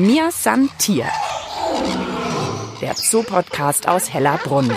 Mir san Tier. Der Zoopodcast aus Hellerbrunn.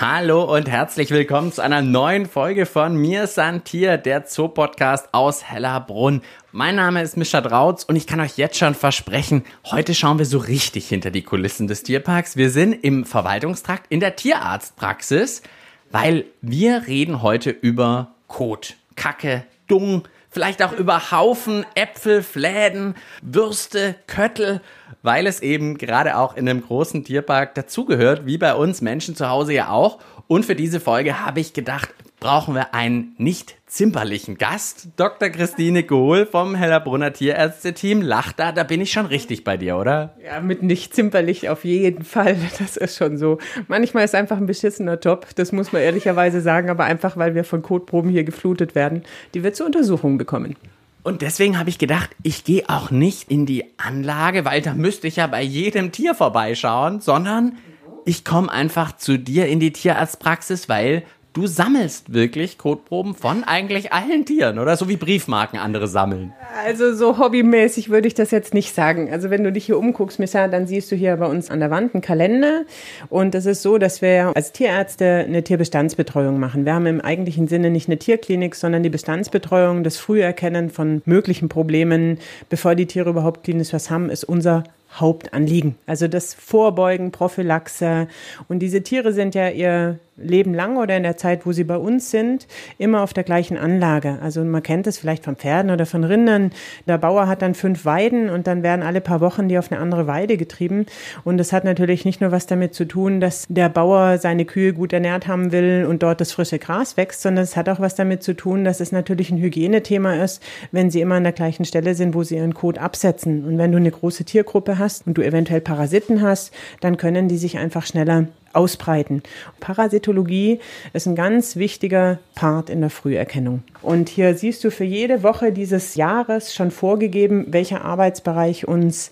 Hallo und herzlich willkommen zu einer neuen Folge von Mir san Tier, der Zoopodcast aus Hellerbrunn. Mein Name ist Mischa Drautz und ich kann euch jetzt schon versprechen, heute schauen wir so richtig hinter die Kulissen des Tierparks. Wir sind im Verwaltungstrakt in der Tierarztpraxis, weil wir reden heute über Kot, Kacke, Dung, vielleicht auch über Haufen, Äpfel, Fläden, Würste, Köttel, weil es eben gerade auch in einem großen Tierpark dazugehört, wie bei uns Menschen zu Hause ja auch. Und für diese Folge habe ich gedacht, brauchen wir einen nicht zimperlichen Gast. Dr. Christine Gohl vom Hellerbrunner Tierärzte-Team. Lacht da, da bin ich schon richtig bei dir, oder? Ja, mit nicht zimperlich auf jeden Fall. Das ist schon so. Manchmal ist einfach ein beschissener Job, das muss man ehrlicherweise sagen, aber einfach, weil wir von Kotproben hier geflutet werden, die wir zur Untersuchung bekommen. Und deswegen habe ich gedacht, ich gehe auch nicht in die Anlage, weil da müsste ich ja bei jedem Tier vorbeischauen, sondern ich komme einfach zu dir in die Tierarztpraxis, weil du sammelst wirklich Kotproben von eigentlich allen Tieren, oder? So wie Briefmarken andere sammeln. Also so hobbymäßig würde ich das jetzt nicht sagen. Also wenn du dich hier umguckst, Missa, dann siehst du hier bei uns an der Wand einen Kalender. Und es ist so, dass wir als Tierärzte eine Tierbestandsbetreuung machen. Wir haben im eigentlichen Sinne nicht eine Tierklinik, sondern die Bestandsbetreuung, das Früherkennen von möglichen Problemen, bevor die Tiere überhaupt klinisch was haben, ist unser Hauptanliegen. Also das Vorbeugen, Prophylaxe. Und diese Tiere sind ja ihr Leben lang oder in der Zeit, wo sie bei uns sind, immer auf der gleichen Anlage. Also man kennt es vielleicht von Pferden oder von Rindern. Der Bauer hat dann fünf Weiden und dann werden alle paar Wochen die auf eine andere Weide getrieben. Und das hat natürlich nicht nur was damit zu tun, dass der Bauer seine Kühe gut ernährt haben will und dort das frische Gras wächst, sondern es hat auch was damit zu tun, dass es natürlich ein Hygienethema ist, wenn sie immer an der gleichen Stelle sind, wo sie ihren Kot absetzen. Und wenn du eine große Tiergruppe hast und du eventuell Parasiten hast, dann können die sich einfach schneller ausbreiten. Parasitologie ist ein ganz wichtiger Part in der Früherkennung. Und hier siehst du für jede Woche dieses Jahres schon vorgegeben, welcher Arbeitsbereich uns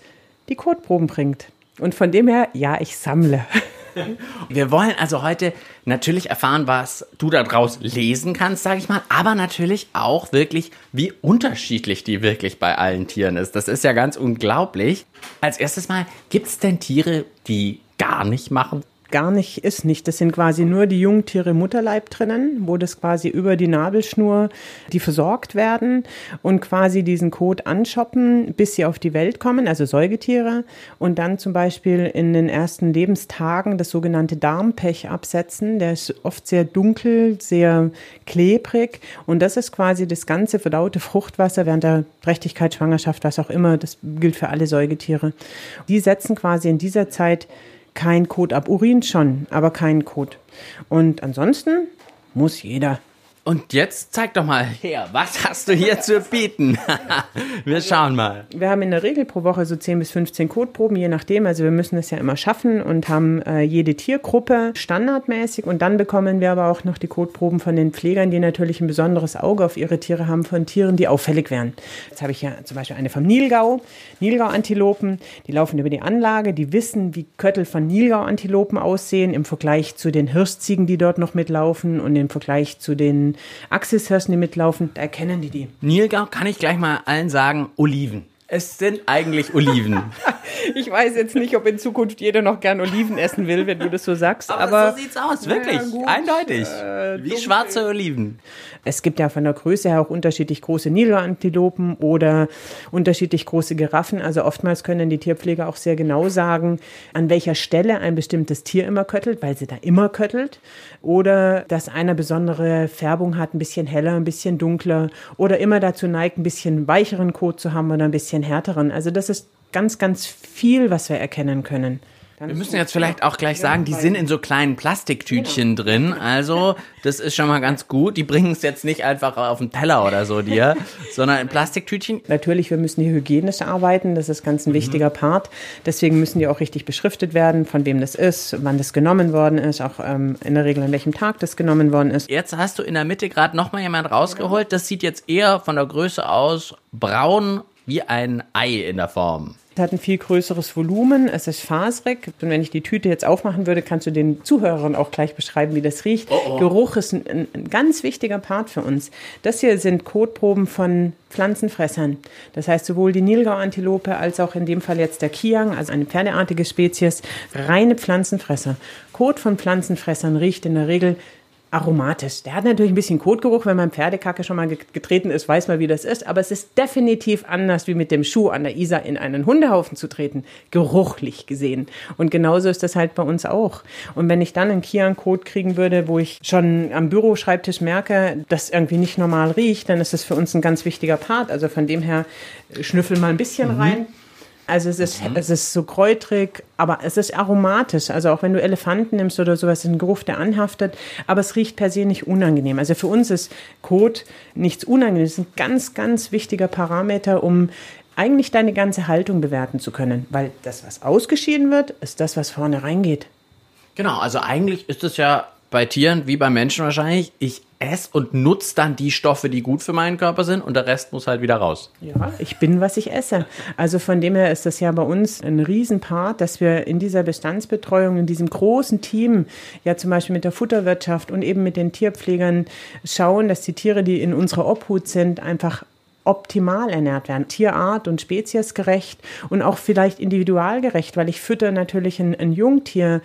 die Kotproben bringt. Und von dem her, ja, ich sammle. Wir wollen also heute natürlich erfahren, was du daraus lesen kannst, sage ich mal, aber natürlich auch wirklich, wie unterschiedlich die wirklich bei allen Tieren ist. Das ist ja ganz unglaublich. Als erstes mal, gibt es denn Tiere, die gar nicht machen? Gar nicht ist nicht. Das sind quasi nur die Jungtiere Mutterleib drinnen, wo das quasi über die Nabelschnur, die versorgt werden und quasi diesen Kot anschoppen, bis sie auf die Welt kommen, also Säugetiere, und dann zum Beispiel in den ersten Lebenstagen das sogenannte Darmpech absetzen. Der ist oft sehr dunkel, sehr klebrig und das ist quasi das ganze verdaute Fruchtwasser während der Trächtigkeit, Schwangerschaft, was auch immer. Das gilt für alle Säugetiere. Die setzen quasi in dieser Zeit kein Kot ab. Urin schon, aber kein Kot. Und ansonsten muss jeder und jetzt zeig doch mal her, was hast du hier zu bieten? wir schauen mal. Wir haben in der Regel pro Woche so 10 bis 15 Kotproben, je nachdem. Also wir müssen es ja immer schaffen und haben äh, jede Tiergruppe standardmäßig. Und dann bekommen wir aber auch noch die Kotproben von den Pflegern, die natürlich ein besonderes Auge auf ihre Tiere haben, von Tieren, die auffällig wären. Jetzt habe ich ja zum Beispiel eine vom Nilgau, Nilgau-Antilopen. Die laufen über die Anlage, die wissen, wie Köttel von Nilgau-Antilopen aussehen im Vergleich zu den Hirschziegen, die dort noch mitlaufen und im Vergleich zu den Axishirschen, die mitlaufen, da erkennen die die. Nilgau kann ich gleich mal allen sagen, Oliven. Es sind eigentlich Oliven. ich weiß jetzt nicht, ob in Zukunft jeder noch gern Oliven essen will, wenn du das so sagst. Aber, aber so sieht's aus, wirklich. Ja, Eindeutig. Äh, Wie schwarze Oliven. Es gibt ja von der Größe her auch unterschiedlich große Niloantilopen oder unterschiedlich große Giraffen. Also oftmals können die Tierpfleger auch sehr genau sagen, an welcher Stelle ein bestimmtes Tier immer köttelt, weil sie da immer köttelt. Oder dass einer besondere Färbung hat, ein bisschen heller, ein bisschen dunkler. Oder immer dazu neigt, ein bisschen weicheren Kot zu haben oder ein bisschen härteren. Also das ist ganz, ganz viel, was wir erkennen können. Wir müssen jetzt vielleicht auch gleich sagen, die sind in so kleinen Plastiktütchen genau. drin. Also, das ist schon mal ganz gut. Die bringen es jetzt nicht einfach auf den Teller oder so dir, sondern in Plastiktütchen. Natürlich, wir müssen hier hygienisch arbeiten. Das ist ganz ein mhm. wichtiger Part. Deswegen müssen die auch richtig beschriftet werden, von wem das ist, wann das genommen worden ist, auch ähm, in der Regel an welchem Tag das genommen worden ist. Jetzt hast du in der Mitte gerade nochmal jemand rausgeholt. Das sieht jetzt eher von der Größe aus braun wie ein Ei in der Form. hat ein viel größeres Volumen, es ist faserig. Und wenn ich die Tüte jetzt aufmachen würde, kannst du den Zuhörern auch gleich beschreiben, wie das riecht. Oh, oh. Geruch ist ein, ein, ganz wichtiger Part für uns. Das hier sind Kotproben von Pflanzenfressern. Das heißt, sowohl die Nilgau-Antilope als auch in dem Fall jetzt der Kiang, also eine pferdeartige Spezies, reine Pflanzenfresser. Kot von Pflanzenfressern riecht in der Regel aromatisch. Der hat natürlich ein bisschen Kotgeruch, wenn man Pferdekacke schon mal getreten ist, weiß man, wie das ist. Aber es ist definitiv anders, wie mit dem Schuh an der Isar in einen Hundehaufen zu treten, geruchlich gesehen. Und genauso ist das halt bei uns auch. Und wenn ich dann einen Kian-Kot kriegen würde, wo ich schon am Büroschreibtisch merke, dass irgendwie nicht normal riecht, dann ist das für uns ein ganz wichtiger Part. Also von dem her schnüffel mal ein bisschen mhm. rein. Also es ist, mhm. es ist so kräutrig, aber es ist aromatisch. Also auch wenn du Elefanten nimmst oder sowas, ist ein Geruch, der anhaftet, aber es riecht per se nicht unangenehm. Also für uns ist Kot nichts Unangenehmes. Es ist ein ganz, ganz wichtiger Parameter, um eigentlich deine ganze Haltung bewerten zu können. Weil das, was ausgeschieden wird, ist das, was vorne reingeht. Genau, also eigentlich ist es ja bei Tieren wie bei Menschen wahrscheinlich. Ich esse und nutze dann die Stoffe, die gut für meinen Körper sind und der Rest muss halt wieder raus. Ja, ich bin, was ich esse. Also von dem her ist das ja bei uns ein Riesenpart, dass wir in dieser Bestandsbetreuung, in diesem großen Team, ja zum Beispiel mit der Futterwirtschaft und eben mit den Tierpflegern schauen, dass die Tiere, die in unserer Obhut sind, einfach optimal ernährt werden, Tierart und speziesgerecht und auch vielleicht individualgerecht, weil ich fütter natürlich ein, ein Jungtier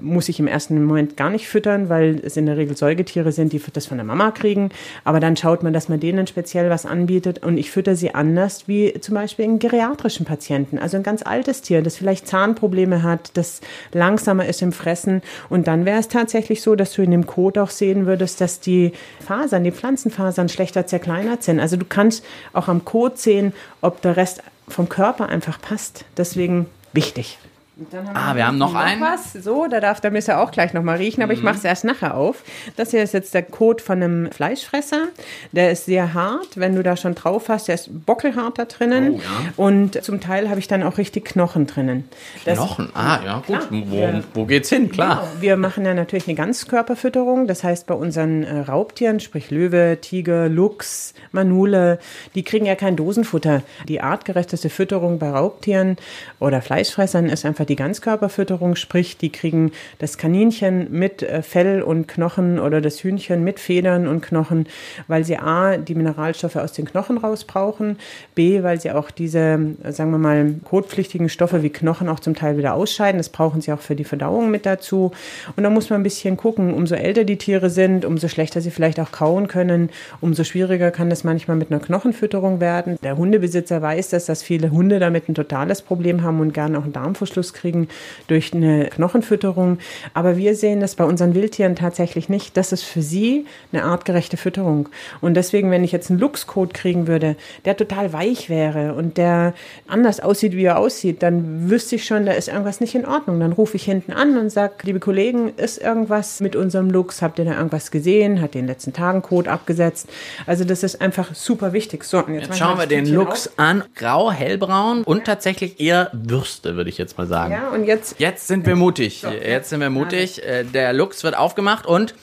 muss ich im ersten Moment gar nicht füttern, weil es in der Regel Säugetiere sind, die das von der Mama kriegen. Aber dann schaut man, dass man denen speziell was anbietet und ich fütter sie anders wie zum Beispiel einen geriatrischen Patienten. Also ein ganz altes Tier, das vielleicht Zahnprobleme hat, das langsamer ist im Fressen. Und dann wäre es tatsächlich so, dass du in dem Kot auch sehen würdest, dass die Fasern, die Pflanzenfasern schlechter zerkleinert sind. Also du kannst auch am Kot sehen, ob der Rest vom Körper einfach passt. Deswegen wichtig ah, wir haben noch, noch einen. Was. So, da darf der Messer auch gleich nochmal riechen, aber mhm. ich mache es erst nachher auf. Das hier ist jetzt der Kot von einem Fleischfresser. Der ist sehr hart, wenn du da schon drauf hast. Der ist bockelhart da drinnen. Oh, ja. Und zum Teil habe ich dann auch richtig Knochen drinnen. Knochen? Das, ah, ja, gut. Wo, wo geht's hin? Klar. Genau. Wir machen ja natürlich eine Ganzkörperfütterung. Das heißt, bei unseren äh, Raubtieren, sprich Löwe, Tiger, Luchs, Manule, die kriegen ja kein Dosenfutter. Die artgerechteste Fütterung bei Raubtieren oder Fleischfressern ist einfach die Ganzkörperfütterung, sprich, die kriegen das Kaninchen mit äh, Fell und Knochen oder das Hühnchen mit Federn und Knochen, weil sie A, die Mineralstoffe aus den Knochen raus brauchen, B, weil sie auch diese, sagen wir mal, kotpflichtigen Stoffe wie Knochen auch zum Teil wieder ausscheiden. Das brauchen sie auch für die Verdauung mit dazu. Und da muss man ein bisschen gucken, umso älter die Tiere sind, umso schlechter sie vielleicht auch kauen können, umso schwieriger kann das manchmal mit einer Knochenfütterung werden. Der Hundebesitzer weiß das, dass viele Hunde damit ein totales Problem haben und gerne auch einen Darmverschluss kriegen durch eine Knochenfütterung. Aber wir sehen das bei unseren Wildtieren tatsächlich nicht. Das ist für sie eine artgerechte Fütterung. Und deswegen, wenn ich jetzt einen Luchskot kriegen würde, der total weich wäre und der anders aussieht, wie er aussieht, dann wüsste ich schon, da ist irgendwas nicht in Ordnung. Dann rufe ich hinten an und sage, liebe Kollegen, ist irgendwas mit unserem Luchs? Habt ihr da irgendwas gesehen? Hat den letzten Tagen Kot abgesetzt? Also das ist einfach super wichtig. So, jetzt, jetzt schauen wir den Luchs auf. an. Grau, hellbraun und tatsächlich eher Würste, würde ich jetzt mal sagen. Ja, und jetzt. Jetzt sind wir mutig. So, jetzt sind wir mutig. Äh, der Lux wird aufgemacht und.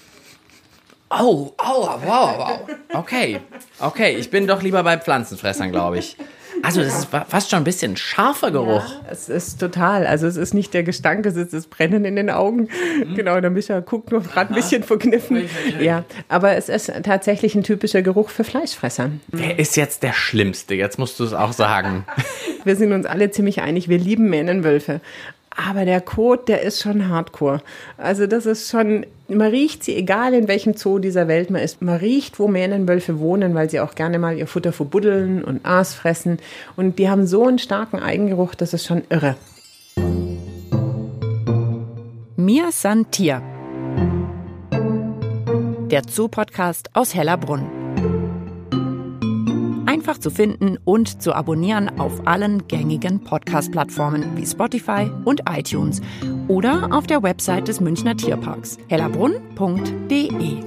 Oh, oh, wow, wow. Okay, okay. Ich bin doch lieber bei Pflanzenfressern, glaube ich. Also das ist fast schon ein bisschen scharfer Geruch. Ja, es ist total. Also es ist nicht der Gestank, es ist das Brennen in den Augen. Mhm. Genau, der Micha guckt nur gerade ein bisschen verkniffen. Ja, aber es ist tatsächlich ein typischer Geruch für Fleischfresser. Wer ist jetzt der Schlimmste? Jetzt musst du es auch sagen. wir sind uns alle ziemlich einig, wir lieben Mähnenwölfe. Aber der Code, der ist schon hardcore. Also das ist schon, man riecht sie, egal in welchem Zoo dieser Welt man ist. Man riecht, wo Mähnenwölfe wohnen, weil sie auch gerne mal ihr Futter verbuddeln und Aas fressen. Und die haben so einen starken Eigengeruch, das ist schon irre. Mir san Tier. Der Zoo-Podcast aus Hellerbrunn einfach zu finden und zu abonnieren auf allen gängigen Podcast-Plattformen wie Spotify und iTunes oder auf der Website des Münchner Tierparks hellerbrunn.de.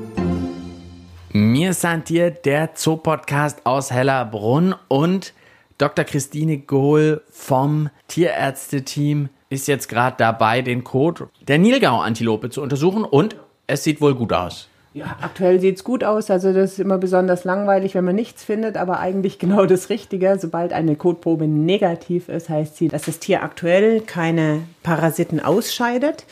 Mir sind hier der Zoo-Podcast aus Hellerbrunn und Dr. Christine Gohl vom Tierärzte-Team ist jetzt gerade dabei, den Code der Nilgau-Antilope zu untersuchen und es sieht wohl gut aus. Ja, aktuell sieht's gut aus. Also das ist immer besonders langweilig, wenn man nichts findet, aber eigentlich genau das Richtige. Sobald eine Kotprobe negativ ist, heißt sie, dass das Tier aktuell keine Parasiten ausscheidet.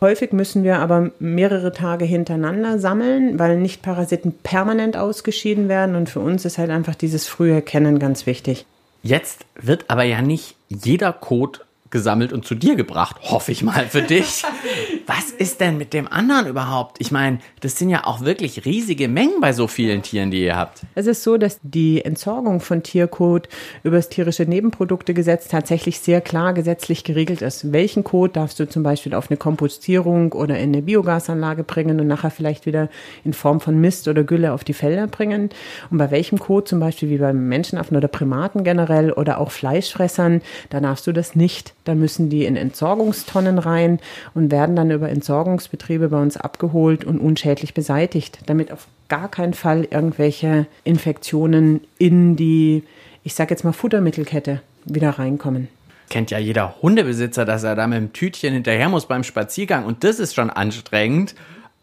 Häufig müssen wir aber mehrere Tage hintereinander sammeln, weil nicht Parasiten permanent ausgeschieden werden. Und für uns ist halt einfach dieses frühe Erkennen ganz wichtig. Jetzt wird aber ja nicht jeder Kot gesammelt und zu dir gebracht, hoffe ich mal für dich. Was ist denn mit dem anderen überhaupt? Ich meine, das sind ja auch wirklich riesige Mengen bei so vielen Tieren, die ihr habt. Es ist so, dass die Entsorgung von Tierkot über das tierische Nebenproduktegesetz tatsächlich sehr klar gesetzlich geregelt ist. Welchen Kot darfst du zum Beispiel auf eine Kompostierung oder in eine Biogasanlage bringen und nachher vielleicht wieder in Form von Mist oder Gülle auf die Felder bringen? Und bei welchem Kot, zum Beispiel wie beim Menschenaffen oder Primaten generell oder auch Fleischfressern, da darfst du das nicht dann müssen die in Entsorgungstonnen rein und werden dann über Entsorgungsbetriebe bei uns abgeholt und unschädlich beseitigt, damit auf gar keinen Fall irgendwelche Infektionen in die, ich sage jetzt mal, Futtermittelkette wieder reinkommen kennt ja jeder Hundebesitzer, dass er da mit dem Tütchen hinterher muss beim Spaziergang und das ist schon anstrengend.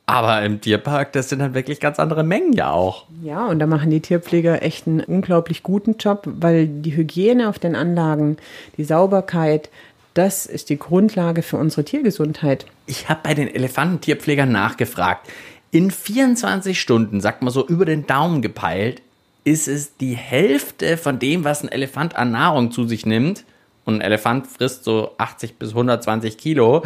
Aber im Tierpark, das sind dann wirklich ganz andere Mengen ja auch. Ja, und da machen die Tierpfleger echt einen unglaublich guten Job, weil die Hygiene auf den Anlagen, die Sauberkeit, das ist die Grundlage für unsere Tiergesundheit. Ich habe bei den Elefantentierpflegern nachgefragt. In 24 Stunden, sagt man so über den Daumen gepeilt, ist es die Hälfte von dem, was ein Elefant an Nahrung zu sich nimmt. Und ein Elefant frisst so 80 bis 120 Kilo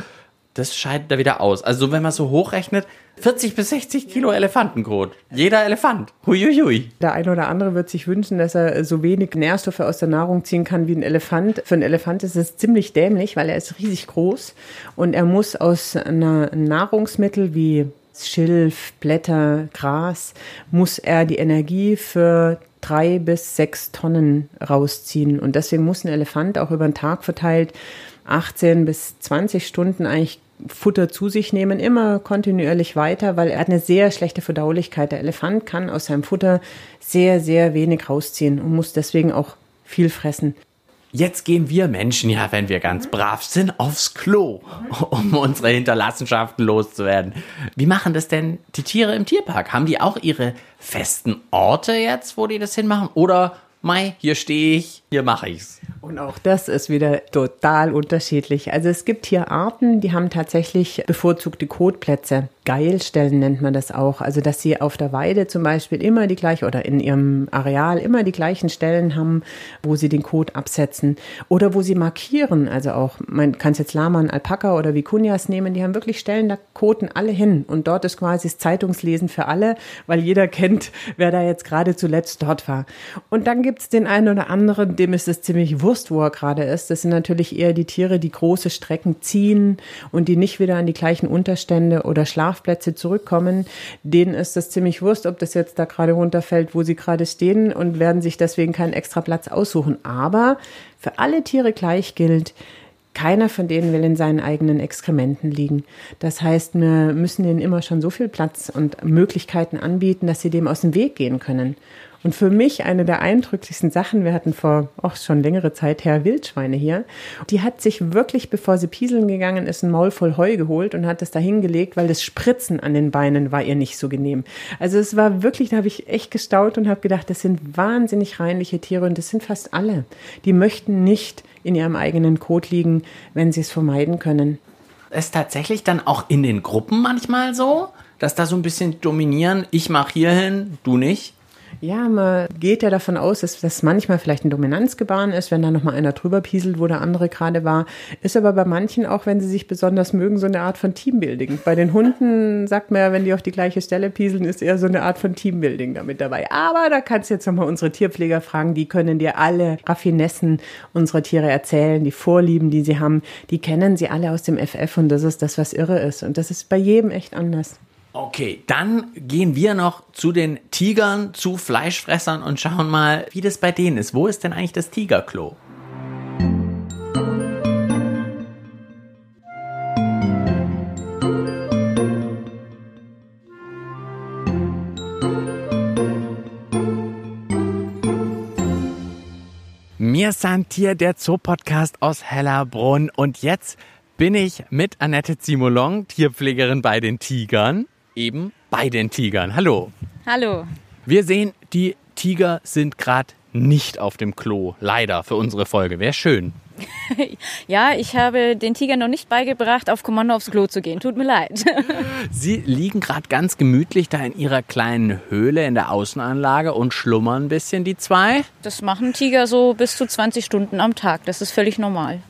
das scheidet da wieder aus. Also wenn man so hochrechnet, 40 bis 60 Kilo Elefantenkot. Jeder Elefant. Huiuiui. Der eine oder andere wird sich wünschen, dass er so wenig Nährstoffe aus der Nahrung ziehen kann wie ein Elefant. Für einen Elefant ist es ziemlich dämlich, weil er ist riesig groß und er muss aus einer Nahrungsmittel wie Schilf, Blätter, Gras, muss er die Energie für drei bis sechs Tonnen rausziehen. Und deswegen muss ein Elefant auch über den Tag verteilt 18 bis 20 Stunden eigentlich Futter zu sich nehmen, immer kontinuierlich weiter, weil er hat eine sehr schlechte Verdaulichkeit. Der Elefant kann aus seinem Futter sehr, sehr wenig rausziehen und muss deswegen auch viel fressen. Jetzt gehen wir Menschen ja, wenn wir ganz brav sind, aufs Klo, um unsere Hinterlassenschaften loszuwerden. Wie machen das denn die Tiere im Tierpark? Haben die auch ihre festen Orte jetzt, wo die das hinmachen? Oder, Mai, hier stehe ich, hier mache ich's? Und auch das ist wieder total unterschiedlich. Also es gibt hier Arten, die haben tatsächlich bevorzugte Kotplätze. Geilstellen nennt man das auch. Also dass sie auf der Weide zum Beispiel immer die gleiche oder in ihrem Areal immer die gleichen Stellen haben, wo sie den Kot absetzen oder wo sie markieren. Also auch, man kann es jetzt Lama, Alpaka oder Vikunjas nehmen, die haben wirklich Stellen, da koten alle hin. Und dort ist quasi das Zeitungslesen für alle, weil jeder kennt, wer da jetzt gerade zuletzt dort war. Und dann gibt es den einen oder anderen, dem ist es ziemlich wurscht, wo er gerade ist. Das sind natürlich eher die Tiere, die große Strecken ziehen und die nicht wieder an die gleichen Unterstände oder Schlafplätze zurückkommen, denen ist das ziemlich wurscht, ob das jetzt da gerade runterfällt, wo sie gerade stehen und werden sich deswegen keinen extra Platz aussuchen. Aber für alle Tiere gleich gilt, keiner von denen will in seinen eigenen Exkrementen liegen. Das heißt, wir müssen ihnen immer schon so viel Platz und Möglichkeiten anbieten, dass sie dem aus dem Weg gehen können. Und für mich eine der eindrücklichsten Sachen, wir hatten vor auch schon längere Zeit her Wildschweine hier, die hat sich wirklich, bevor sie pieseln gegangen ist, ein Maul voll Heu geholt und hat es da hingelegt, weil das Spritzen an den Beinen war ihr nicht so genehm. Also es war wirklich, da habe ich echt gestaut und habe gedacht, das sind wahnsinnig reinliche Tiere und das sind fast alle. Die möchten nicht in ihrem eigenen Kot liegen, wenn sie es vermeiden können. Ist tatsächlich dann auch in den Gruppen manchmal so, dass da so ein bisschen dominieren, ich mache hierhin, du nicht? Ja, man geht ja davon aus, dass das manchmal vielleicht ein Dominanzgebaren ist, wenn da nochmal einer drüber pieselt, wo der andere gerade war. Ist aber bei manchen, auch wenn sie sich besonders mögen, so eine Art von Teambuilding. Bei den Hunden sagt man ja, wenn die auf die gleiche Stelle pieseln, ist eher so eine Art von Teambuilding damit dabei. Aber da kannst du jetzt nochmal unsere Tierpfleger fragen, die können dir alle Raffinessen unserer Tiere erzählen, die Vorlieben, die sie haben, die kennen sie alle aus dem FF und das ist das, was irre ist. Und das ist bei jedem echt anders. Okay, dann gehen wir noch zu den Tigern, zu Fleischfressern und schauen mal, wie das bei denen ist. Wo ist denn eigentlich das Tigerklo? Wir sind hier der Zoopodcast aus Hellerbrunn und jetzt bin ich mit Annette Zimolong, Tierpflegerin bei den Tigern eben bei den Tigern. Hallo. Hallo. Wir sehen, die Tiger sind gerade nicht auf dem Klo. Leider für unsere Folge. Wäre schön. Ja, ich habe den Tigern noch nicht beigebracht, auf Kommando aufs Klo zu gehen. Tut mir leid. Sie liegen gerade ganz gemütlich da in ihrer kleinen Höhle in der Außenanlage und schlummern ein bisschen, die zwei. Das machen Tiger so bis zu 20 Stunden am Tag. Das ist völlig normal.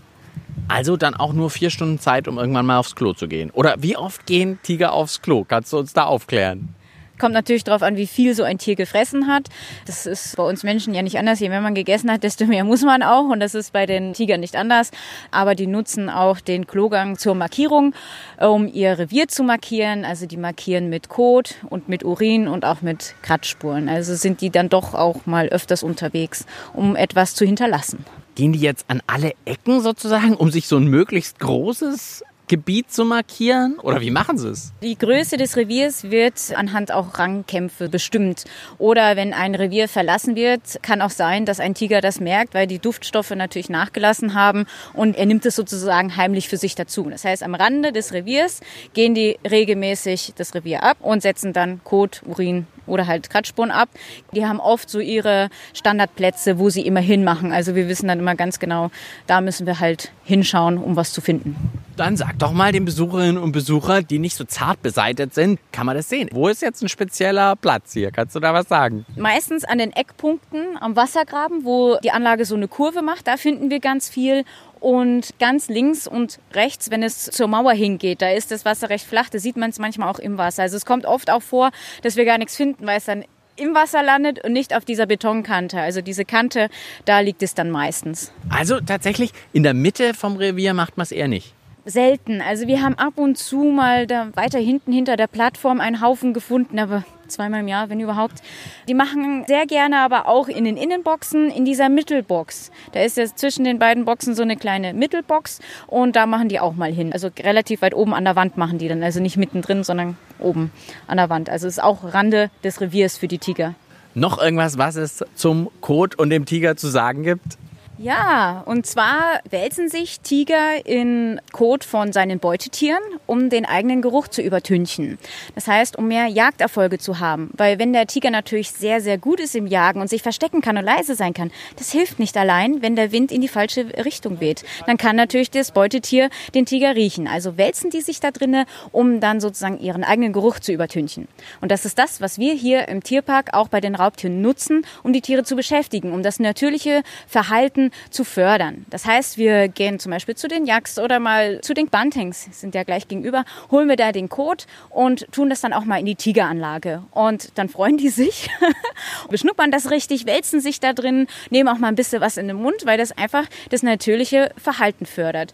Also dann auch nur vier Stunden Zeit, um irgendwann mal aufs Klo zu gehen. Oder wie oft gehen Tiger aufs Klo? Kannst du uns da aufklären? Kommt natürlich darauf an, wie viel so ein Tier gefressen hat. Das ist bei uns Menschen ja nicht anders. Je mehr man gegessen hat, desto mehr muss man auch. Und das ist bei den Tigern nicht anders. Aber die nutzen auch den Klogang zur Markierung, um ihr Revier zu markieren. Also die markieren mit Kot und mit Urin und auch mit Kratzspuren. Also sind die dann doch auch mal öfters unterwegs, um etwas zu hinterlassen. Gehen die jetzt an alle Ecken sozusagen, um sich so ein möglichst großes Gebiet zu markieren? Oder wie machen sie es? Die Größe des Reviers wird anhand auch Rangkämpfe bestimmt. Oder wenn ein Revier verlassen wird, kann auch sein, dass ein Tiger das merkt, weil die Duftstoffe natürlich nachgelassen haben und er nimmt es sozusagen heimlich für sich dazu. Das heißt, am Rande des Reviers gehen die regelmäßig das Revier ab und setzen dann Kot, Urin oder halt Kratzspuren ab. Die haben oft so ihre Standardplätze, wo sie immer hinmachen. Also wir wissen dann immer ganz genau, da müssen wir halt hinschauen, um was zu finden. Dann sag doch mal den Besucherinnen und Besuchern, die nicht so zart beseitet sind, kann man das sehen. Wo ist jetzt ein spezieller Platz hier? Kannst du da was sagen? Meistens an den Eckpunkten am Wassergraben, wo die Anlage so eine Kurve macht, da finden wir ganz viel. Und ganz links und rechts, wenn es zur Mauer hingeht, da ist das Wasser recht flach. Da sieht man es manchmal auch im Wasser. Also es kommt oft auch vor, dass wir gar nichts finden, weil es dann im Wasser landet und nicht auf dieser Betonkante. Also diese Kante, da liegt es dann meistens. Also tatsächlich in der Mitte vom Revier macht man es eher nicht. Selten. Also wir haben ab und zu mal da weiter hinten hinter der Plattform einen Haufen gefunden, aber zweimal im Jahr, wenn überhaupt. Die machen sehr gerne aber auch in den Innenboxen in dieser Mittelbox. Da ist ja zwischen den beiden Boxen so eine kleine Mittelbox und da machen die auch mal hin. Also relativ weit oben an der Wand machen die dann. Also nicht mittendrin, sondern oben an der Wand. Also es ist auch Rande des Reviers für die Tiger. Noch irgendwas, was es zum Kot und dem Tiger zu sagen gibt? Ja, und zwar wälzen sich Tiger in Kot von seinen Beutetieren, um den eigenen Geruch zu übertünchen. Das heißt, um mehr Jagderfolge zu haben. Weil wenn der Tiger natürlich sehr, sehr gut ist im Jagen und sich verstecken kann und leise sein kann, das hilft nicht allein, wenn der Wind in die falsche Richtung weht. Dann kann natürlich das Beutetier den Tiger riechen. Also wälzen die sich da drinnen, um dann sozusagen ihren eigenen Geruch zu übertünchen. Und das ist das, was wir hier im Tierpark auch bei den Raubtieren nutzen, um die Tiere zu beschäftigen, um das natürliche Verhalten zu fördern. Das heißt, wir gehen zum Beispiel zu den Yaks oder mal zu den Buntings, sind ja gleich gegenüber, holen wir da den Kot und tun das dann auch mal in die Tigeranlage. Und dann freuen die sich, beschnuppern das richtig, wälzen sich da drin, nehmen auch mal ein bisschen was in den Mund, weil das einfach das natürliche Verhalten fördert.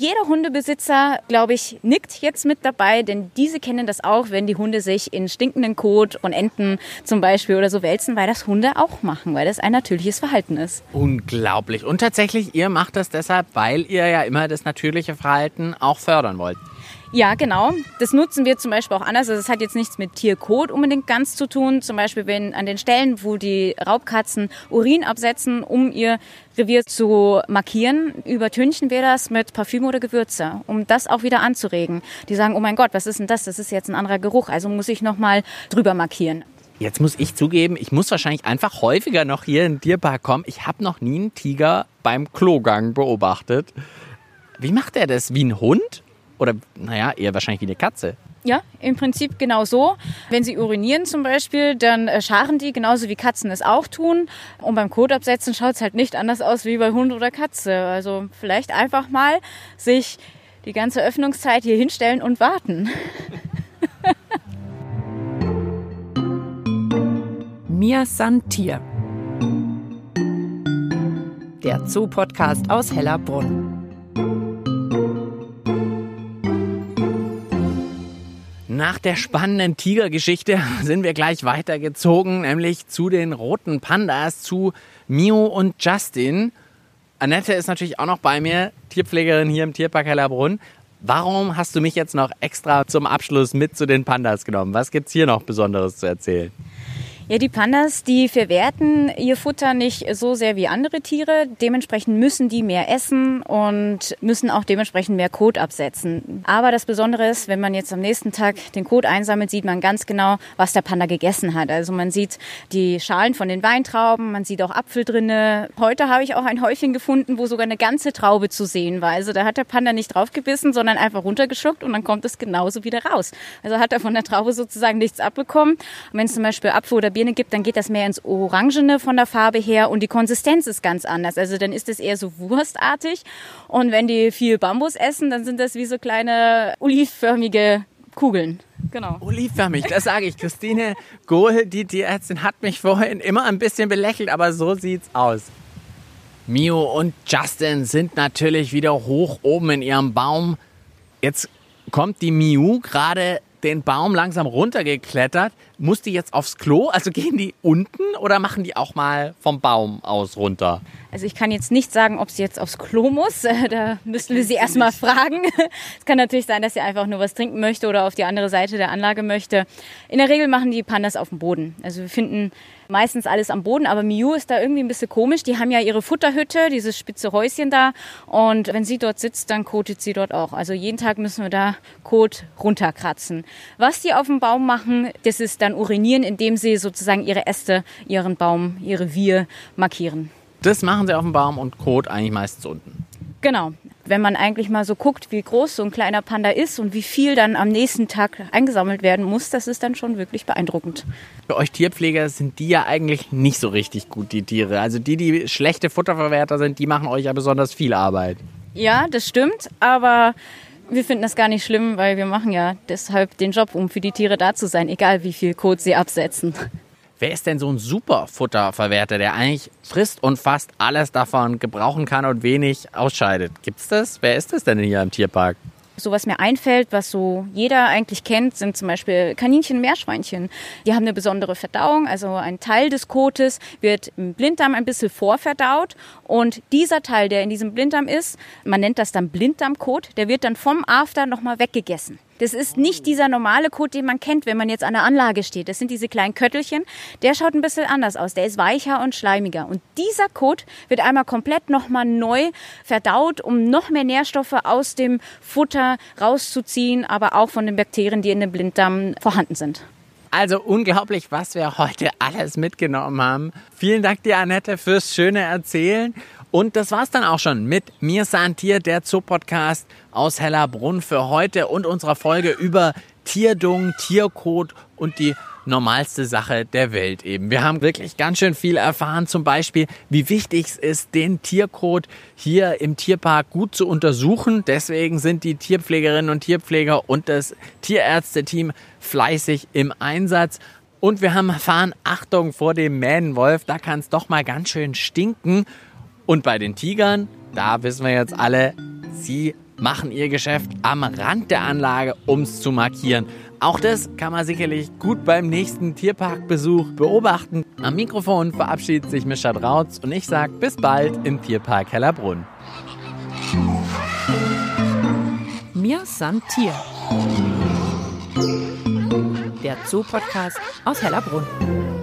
Jeder Hundebesitzer, glaube ich, nickt jetzt mit dabei, denn diese kennen das auch, wenn die Hunde sich in stinkenden Kot von Enten zum Beispiel oder so wälzen, weil das Hunde auch machen, weil das ein natürliches Verhalten ist. Unglaublich. Und tatsächlich, ihr macht das deshalb, weil ihr ja immer das natürliche Verhalten auch fördern wollt. Ja, genau. Das nutzen wir zum Beispiel auch anders. Also es hat jetzt nichts mit Tierkot unbedingt ganz zu tun. Zum Beispiel, wenn an den Stellen, wo die Raubkatzen Urin absetzen, um ihr Revier zu markieren, übertünchen wir das mit Parfüm oder Gewürze, um das auch wieder anzuregen. Die sagen, oh mein Gott, was ist denn das? Das ist jetzt ein anderer Geruch, also muss ich nochmal drüber markieren. Jetzt muss ich zugeben, ich muss wahrscheinlich einfach häufiger noch hier in den Tierpark kommen. Ich habe noch nie einen Tiger beim Klogang beobachtet. Wie macht er das? Wie ein Hund? Oder, naja, eher wahrscheinlich wie eine Katze. Ja, im Prinzip genau so. Wenn sie urinieren zum Beispiel, dann äh, scharen die, genauso wie Katzen es auch tun. Und beim Kotabsetzen schaut es halt nicht anders aus wie bei Hund oder Katze. Also vielleicht einfach mal sich die ganze Öffnungszeit hier hinstellen und warten. Mir san Tier. Der Zoo-Podcast aus Hellerbrunn. Nach der spannenden Tigergeschichte sind wir gleich weitergezogen, nämlich zu den roten Pandas, zu Mio und Justin. Annette ist natürlich auch noch bei mir, Tierpflegerin hier im Tierpark Hellerbrunn. Warum hast du mich jetzt noch extra zum Abschluss mit zu den Pandas genommen? Was gibt's hier noch Besonderes zu erzählen? Ja, die Pandas, die verwerten ihr Futter nicht so sehr wie andere Tiere. Dementsprechend müssen die mehr essen und müssen auch dementsprechend mehr Kot absetzen. Aber das Besondere ist, wenn man jetzt am nächsten Tag den Kot einsammelt, sieht man ganz genau, was der Panda gegessen hat. Also man sieht die Schalen von den Weintrauben, man sieht auch Apfel drinne. Heute habe ich auch ein Häufchen gefunden, wo sogar eine ganze Traube zu sehen war. Also da hat der Panda nicht draufgebissen, sondern einfach runtergeschluckt und dann kommt es genauso wieder raus. Also hat er von der Traube sozusagen nichts abbekommen. Und wenn es zum Beispiel Apfel oder Bier Birne gibt, dann geht das mehr ins Orangene von der Farbe her und die Konsistenz ist ganz anders. Also dann ist es eher so wurstartig. Und wenn die viel Bambus essen, dann sind das wie so kleine olivförmige Kugeln. Genau. Olivförmig, das sage ich. Christine Gohl, die Tierärztin, hat mich vorhin immer ein bisschen belächelt, aber so sieht's aus. Mio und Justin sind natürlich wieder hoch oben in ihrem Baum. Jetzt kommt die Miu gerade den Baum langsam runtergeklettert. Muss die jetzt aufs Klo? Also gehen die unten oder machen die auch mal vom Baum aus runter? Also ich kann jetzt nicht sagen, ob sie jetzt aufs Klo muss. Da müssen wir sie erstmal fragen. Es kann natürlich sein, dass sie einfach nur was trinken möchte oder auf die andere Seite der Anlage möchte. In der Regel machen die Pandas auf dem Boden. Also wir finden meistens alles am Boden, aber Miu ist da irgendwie ein bisschen komisch. Die haben ja ihre Futterhütte, dieses spitze Häuschen da. Und wenn sie dort sitzt, dann kotet sie dort auch. Also jeden Tag müssen wir da Kot runterkratzen. Was die auf dem Baum machen, das ist dann urinieren, indem sie sozusagen ihre Äste, ihren Baum, ihre Wir markieren. Das machen sie auf dem Baum und Kot eigentlich meistens unten. Genau. Wenn man eigentlich mal so guckt, wie groß so ein kleiner Panda ist und wie viel dann am nächsten Tag eingesammelt werden muss, das ist dann schon wirklich beeindruckend. Für euch Tierpfleger sind die ja eigentlich nicht so richtig gut, die Tiere. Also die, die schlechte Futterverwerter sind, die machen euch ja besonders viel Arbeit. Ja, das stimmt, aber wir finden das gar nicht schlimm, weil wir machen ja deshalb den Job, um für die Tiere da zu sein, egal wie viel Kot sie absetzen. Wer ist denn so ein super Futterverwerter, der eigentlich frisst und fast alles davon gebrauchen kann und wenig ausscheidet? Gibt's das? Wer ist das denn hier im Tierpark? So was mir einfällt, was so jeder eigentlich kennt, sind zum Beispiel Kaninchen, Meerschweinchen. Die haben eine besondere Verdauung, also ein Teil des Kotes wird im Blinddarm ein bisschen vorverdaut und dieser Teil, der in diesem Blinddarm ist, man nennt das dann Blinddarmkot, der wird dann vom After nochmal weggegessen. Das ist nicht dieser normale Kot, den man kennt, wenn man jetzt an der Anlage steht. Das sind diese kleinen Köttelchen. Der schaut ein bisschen anders aus. Der ist weicher und schleimiger. Und dieser Kot wird einmal komplett nochmal neu verdaut, um noch mehr Nährstoffe aus dem Futter rauszuziehen, aber auch von den Bakterien, die in dem Blinddarm vorhanden sind. Also unglaublich, was wir heute alles mitgenommen haben. Vielen Dank dir, Annette, fürs schöne Erzählen. Und das war's dann auch schon mit Mir Santier, der Zoo-Podcast aus Hellerbrunn für heute und unserer Folge über Tierdung, Tierkot und die normalste Sache der Welt eben. Wir haben wirklich ganz schön viel erfahren, zum Beispiel, wie wichtig es ist, den Tierkot hier im Tierpark gut zu untersuchen. Deswegen sind die Tierpflegerinnen und Tierpfleger und das Tierärzteteam fleißig im Einsatz. Und wir haben erfahren, Achtung vor dem Mähnenwolf, da kann es doch mal ganz schön stinken. Und bei den Tigern, da wissen wir jetzt alle, sie machen ihr Geschäft am Rand der Anlage, um es zu markieren. Auch das kann man sicherlich gut beim nächsten Tierparkbesuch beobachten. Am Mikrofon verabschiedet sich Mischa Drautz und ich sage bis bald im Tierpark Hellerbrunn. Mir san Tier. Der Zoo-Podcast aus Hellerbrunn.